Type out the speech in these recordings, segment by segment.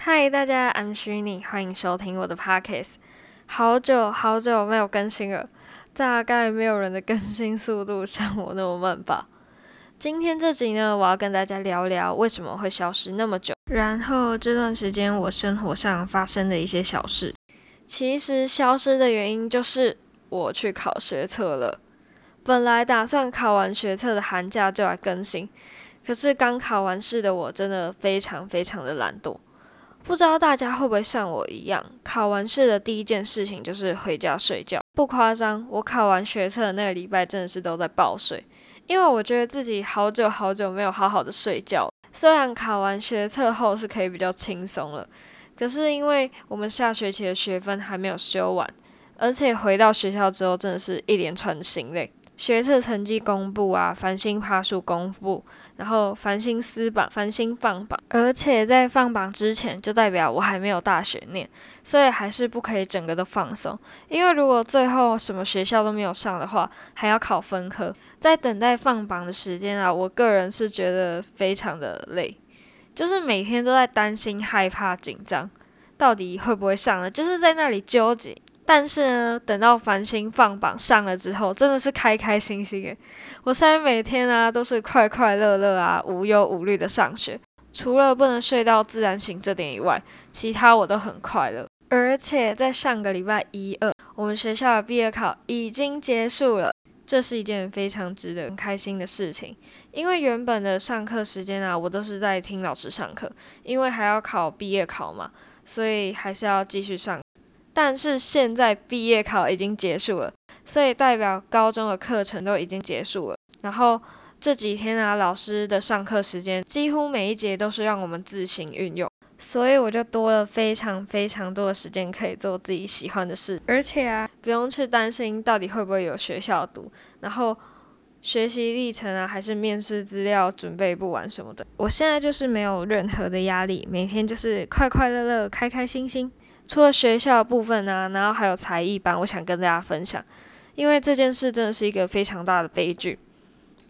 嗨，大家，I'm 虚拟，欢迎收听我的 Podcast。好久好久没有更新了，大概没有人的更新速度像我那么慢吧。今天这集呢，我要跟大家聊聊为什么会消失那么久，然后这段时间我生活上发生的一些小事。其实消失的原因就是我去考学测了。本来打算考完学测的寒假就来更新，可是刚考完试的我真的非常非常的懒惰。不知道大家会不会像我一样，考完试的第一件事情就是回家睡觉。不夸张，我考完学测的那个礼拜真的是都在爆睡，因为我觉得自己好久好久没有好好的睡觉。虽然考完学测后是可以比较轻松了，可是因为我们下学期的学分还没有修完，而且回到学校之后真的是一连串心累。学测成绩公布啊，繁星爬树公布，然后繁星撕榜，繁星放榜，而且在放榜之前，就代表我还没有大学念，所以还是不可以整个都放松，因为如果最后什么学校都没有上的话，还要考分科，在等待放榜的时间啊，我个人是觉得非常的累，就是每天都在担心、害怕、紧张，到底会不会上呢？就是在那里纠结。但是呢，等到繁星放榜上了之后，真的是开开心心诶！我现在每天啊都是快快乐乐啊，无忧无虑的上学，除了不能睡到自然醒这点以外，其他我都很快乐。而且在上个礼拜一二，我们学校的毕业考已经结束了，这是一件非常值得开心的事情。因为原本的上课时间啊，我都是在听老师上课，因为还要考毕业考嘛，所以还是要继续上。但是现在毕业考已经结束了，所以代表高中的课程都已经结束了。然后这几天啊，老师的上课时间几乎每一节都是让我们自行运用，所以我就多了非常非常多的时间可以做自己喜欢的事，而且啊，不用去担心到底会不会有学校读，然后学习历程啊，还是面试资料准备不完什么的。我现在就是没有任何的压力，每天就是快快乐乐、开开心心。除了学校部分呢，然后还有才艺班，我想跟大家分享，因为这件事真的是一个非常大的悲剧。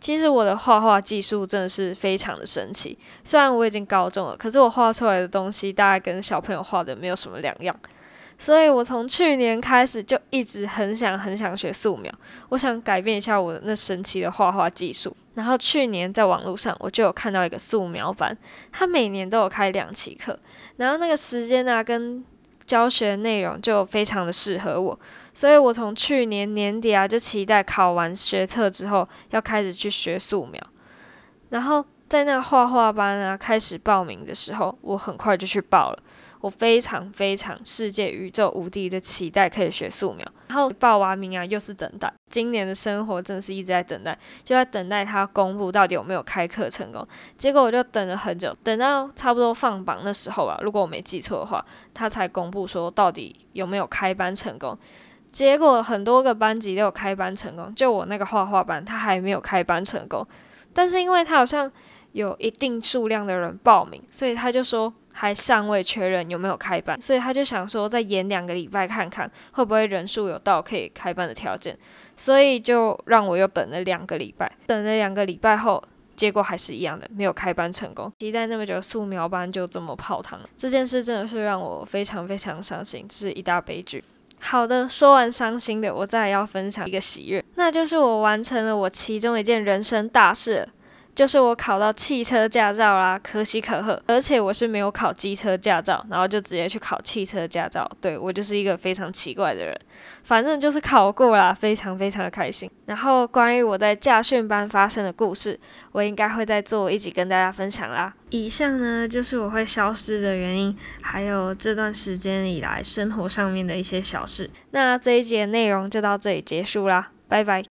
其实我的画画技术真的是非常的神奇，虽然我已经高中了，可是我画出来的东西大概跟小朋友画的没有什么两样。所以我从去年开始就一直很想很想学素描，我想改变一下我那神奇的画画技术。然后去年在网络上我就有看到一个素描班，他每年都有开两期课，然后那个时间呢跟教学内容就非常的适合我，所以我从去年年底啊就期待考完学测之后要开始去学素描，然后在那画画班啊开始报名的时候，我很快就去报了。我非常非常世界宇宙无敌的期待可以学素描，然后报完名啊又是等待。今年的生活真的是一直在等待，就在等待他公布到底有没有开课成功。结果我就等了很久，等到差不多放榜的时候吧，如果我没记错的话，他才公布说到底有没有开班成功。结果很多个班级都有开班成功，就我那个画画班他还没有开班成功。但是因为他好像有一定数量的人报名，所以他就说。还尚未确认有没有开班，所以他就想说再延两个礼拜看看会不会人数有到可以开班的条件，所以就让我又等了两个礼拜。等了两个礼拜后，结果还是一样的，没有开班成功。期待那么久素描班就这么泡汤了，这件事真的是让我非常非常伤心，这是一大悲剧。好的，说完伤心的，我再来要分享一个喜悦，那就是我完成了我其中一件人生大事。就是我考到汽车驾照啦，可喜可贺。而且我是没有考机车驾照，然后就直接去考汽车驾照。对我就是一个非常奇怪的人，反正就是考过啦，非常非常的开心。然后关于我在驾训班发生的故事，我应该会再做一集跟大家分享啦。以上呢就是我会消失的原因，还有这段时间以来生活上面的一些小事。那这一节内容就到这里结束啦，拜拜。